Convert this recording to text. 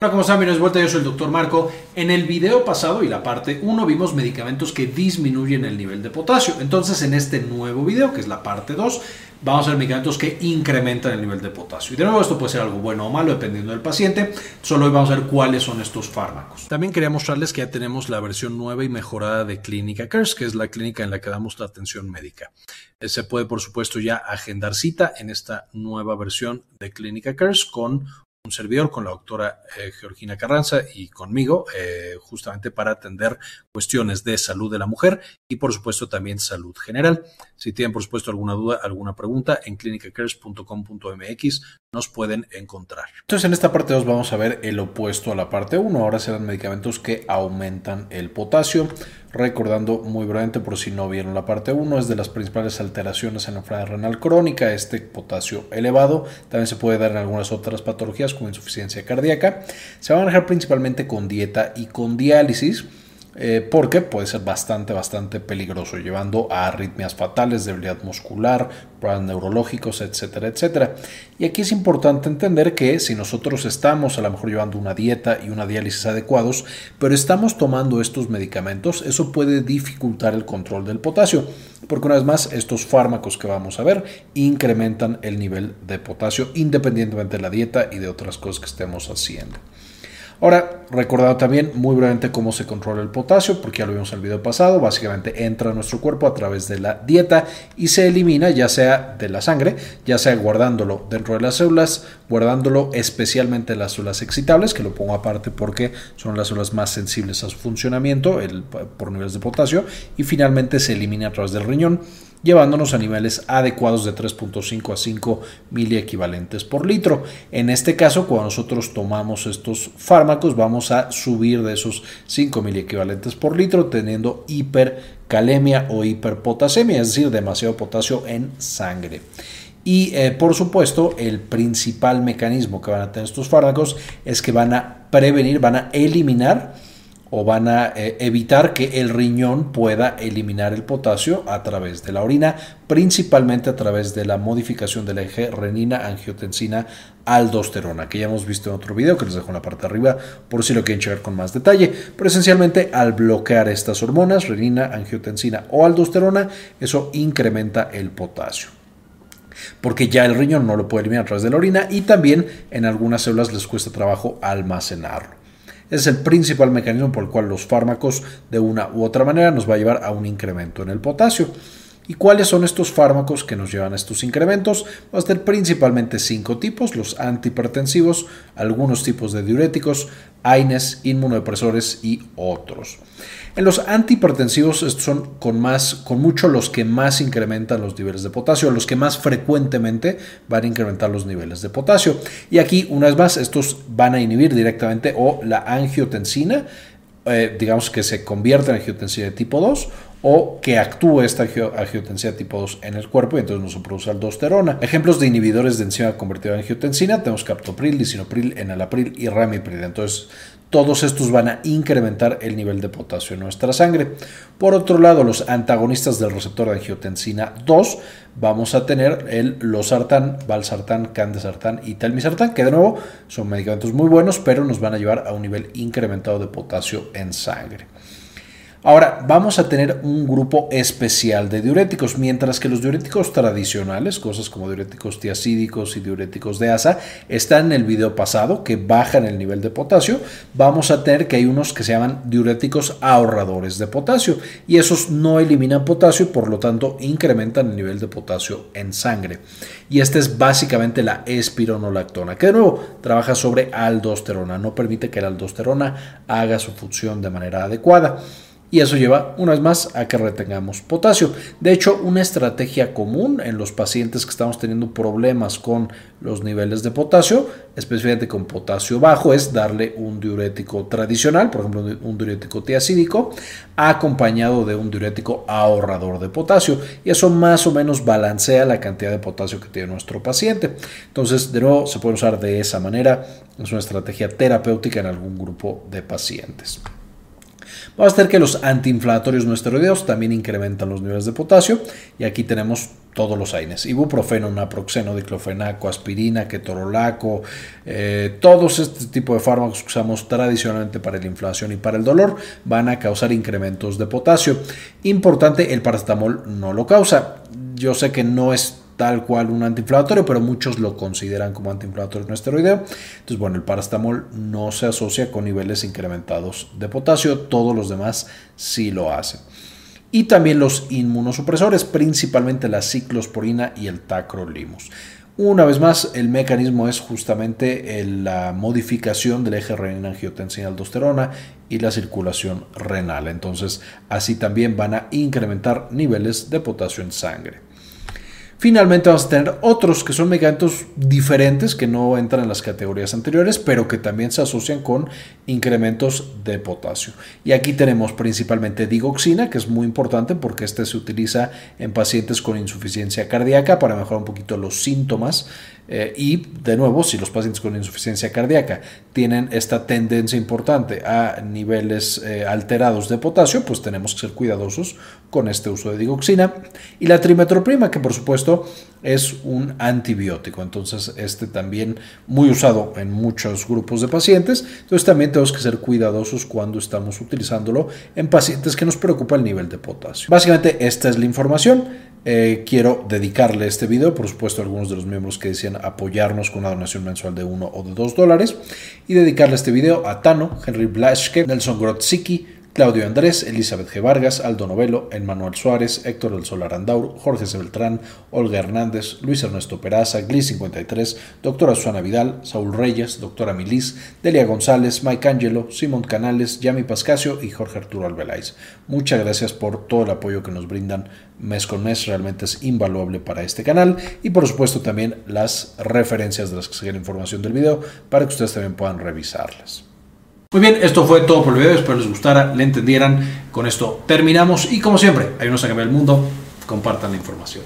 Hola, ¿cómo están? Bienvenidos de vuelta, yo soy el doctor Marco. En el video pasado y la parte 1 vimos medicamentos que disminuyen el nivel de potasio. Entonces, en este nuevo video, que es la parte 2, vamos a ver medicamentos que incrementan el nivel de potasio. Y de nuevo, esto puede ser algo bueno o malo dependiendo del paciente. Solo hoy vamos a ver cuáles son estos fármacos. También quería mostrarles que ya tenemos la versión nueva y mejorada de Clínica Cares, que es la clínica en la que damos la atención médica. Eh, se puede, por supuesto, ya agendar cita en esta nueva versión de Clínica Cares con un servidor con la doctora eh, Georgina Carranza y conmigo, eh, justamente para atender cuestiones de salud de la mujer y por supuesto también salud general. Si tienen por supuesto alguna duda, alguna pregunta, en clinicacares.com.mx nos pueden encontrar. Entonces en esta parte 2 vamos a ver el opuesto a la parte 1. Ahora serán medicamentos que aumentan el potasio. Recordando muy brevemente, por si no vieron la parte 1, es de las principales alteraciones en la enfermedad renal crónica, este potasio elevado. También se puede dar en algunas otras patologías como insuficiencia cardíaca. Se va a manejar principalmente con dieta y con diálisis. Eh, porque puede ser bastante, bastante peligroso, llevando a arritmias fatales, debilidad muscular, problemas neurológicos, etcétera, etcétera. Y aquí es importante entender que si nosotros estamos a lo mejor llevando una dieta y una diálisis adecuados, pero estamos tomando estos medicamentos, eso puede dificultar el control del potasio, porque una vez más, estos fármacos que vamos a ver incrementan el nivel de potasio independientemente de la dieta y de otras cosas que estemos haciendo. Ahora, recordado también muy brevemente cómo se controla el potasio, porque ya lo vimos en el video pasado, básicamente entra a nuestro cuerpo a través de la dieta y se elimina ya sea de la sangre, ya sea guardándolo dentro de las células, guardándolo especialmente en las células excitables, que lo pongo aparte porque son las células más sensibles a su funcionamiento el, por niveles de potasio, y finalmente se elimina a través del riñón llevándonos a niveles adecuados de 3.5 a 5 miliequivalentes por litro. En este caso, cuando nosotros tomamos estos fármacos, vamos a subir de esos 5 miliequivalentes por litro, teniendo hipercalemia o hiperpotasemia, es decir, demasiado potasio en sangre. Y eh, por supuesto, el principal mecanismo que van a tener estos fármacos es que van a prevenir, van a eliminar o van a eh, evitar que el riñón pueda eliminar el potasio a través de la orina, principalmente a través de la modificación del eje renina-angiotensina-aldosterona, que ya hemos visto en otro video que les dejo en la parte de arriba por si lo quieren checar con más detalle. Pero esencialmente al bloquear estas hormonas, renina, angiotensina o aldosterona, eso incrementa el potasio porque ya el riñón no lo puede eliminar a través de la orina y también en algunas células les cuesta trabajo almacenarlo. Es el principal mecanismo por el cual los fármacos de una u otra manera nos va a llevar a un incremento en el potasio. ¿Y cuáles son estos fármacos que nos llevan a estos incrementos? Va a ser principalmente cinco tipos, los antihipertensivos, algunos tipos de diuréticos, AINES, inmunodepresores y otros. En los antihipertensivos estos son con, más, con mucho los que más incrementan los niveles de potasio, los que más frecuentemente van a incrementar los niveles de potasio. Y aquí, una vez más, estos van a inhibir directamente o la angiotensina, eh, digamos que se convierte en angiotensina de tipo 2 o que actúe esta angiotensina tipo 2 en el cuerpo y entonces no se produce aldosterona. Ejemplos de inhibidores de enzima convertida en angiotensina tenemos captopril, lisinopril, enalapril y ramipril. Entonces todos estos van a incrementar el nivel de potasio en nuestra sangre. Por otro lado, los antagonistas del receptor de angiotensina 2, vamos a tener el losartán, valsartán, candesartán y telmisartán, que de nuevo son medicamentos muy buenos, pero nos van a llevar a un nivel incrementado de potasio en sangre. Ahora, vamos a tener un grupo especial de diuréticos, mientras que los diuréticos tradicionales, cosas como diuréticos tiacídicos y diuréticos de asa, están en el video pasado, que bajan el nivel de potasio, vamos a tener que hay unos que se llaman diuréticos ahorradores de potasio, y esos no eliminan potasio y por lo tanto incrementan el nivel de potasio en sangre. Y esta es básicamente la espironolactona, que de nuevo trabaja sobre aldosterona, no permite que la aldosterona haga su función de manera adecuada y eso lleva una vez más a que retengamos potasio. De hecho, una estrategia común en los pacientes que estamos teniendo problemas con los niveles de potasio, especialmente con potasio bajo, es darle un diurético tradicional, por ejemplo, un diurético tiacídico, acompañado de un diurético ahorrador de potasio. Y eso más o menos balancea la cantidad de potasio que tiene nuestro paciente. Entonces, de nuevo, se puede usar de esa manera. Es una estrategia terapéutica en algún grupo de pacientes. Vamos a ver que los antiinflamatorios no esteroideos también incrementan los niveles de potasio y aquí tenemos todos los AINES, ibuprofeno, naproxeno, diclofenaco, aspirina, ketorolaco, eh, todos este tipo de fármacos que usamos tradicionalmente para la inflación y para el dolor van a causar incrementos de potasio. Importante, el paracetamol no lo causa. Yo sé que no es tal cual un antiinflamatorio, pero muchos lo consideran como antiinflamatorio no esteroideo. Entonces, bueno, el paracetamol no se asocia con niveles incrementados de potasio, todos los demás sí lo hacen y también los inmunosupresores, principalmente la ciclosporina y el tacrolimus. Una vez más, el mecanismo es justamente la modificación del eje renina-angiotensina-aldosterona y la circulación renal. Entonces, así también van a incrementar niveles de potasio en sangre. Finalmente vamos a tener otros que son medicamentos diferentes que no entran en las categorías anteriores, pero que también se asocian con incrementos de potasio. Y aquí tenemos principalmente digoxina, que es muy importante porque este se utiliza en pacientes con insuficiencia cardíaca para mejorar un poquito los síntomas eh, y de nuevo, si los pacientes con insuficiencia cardíaca tienen esta tendencia importante a niveles eh, alterados de potasio, pues tenemos que ser cuidadosos con este uso de digoxina. Y la trimetroprima, que por supuesto es un antibiótico, entonces este también muy usado en muchos grupos de pacientes, entonces también tenemos que ser cuidadosos cuando estamos utilizándolo en pacientes que nos preocupa el nivel de potasio. Básicamente esta es la información. Eh, quiero dedicarle este video, por supuesto, a algunos de los miembros que decían apoyarnos con una donación mensual de 1 o de 2 dólares. Y dedicarle este video a Tano, Henry Blaschke, Nelson Grotzicki, Claudio Andrés, Elizabeth G. Vargas, Aldo Novelo, Emmanuel Suárez, Héctor del Solar Andaur, Jorge C. Beltrán, Olga Hernández, Luis Ernesto Peraza, Gli53, doctora Susana Vidal, Saúl Reyes, doctora Milis, Delia González, Mike Angelo, Simón Canales, Yami Pascasio y Jorge Arturo Albeláiz. Muchas gracias por todo el apoyo que nos brindan mes con mes, realmente es invaluable para este canal y por supuesto también las referencias de las que sigue la información del video para que ustedes también puedan revisarlas. Muy bien, esto fue todo por el video, espero les gustara, le entendieran. Con esto terminamos y como siempre, hay a cambiar el mundo, compartan la información.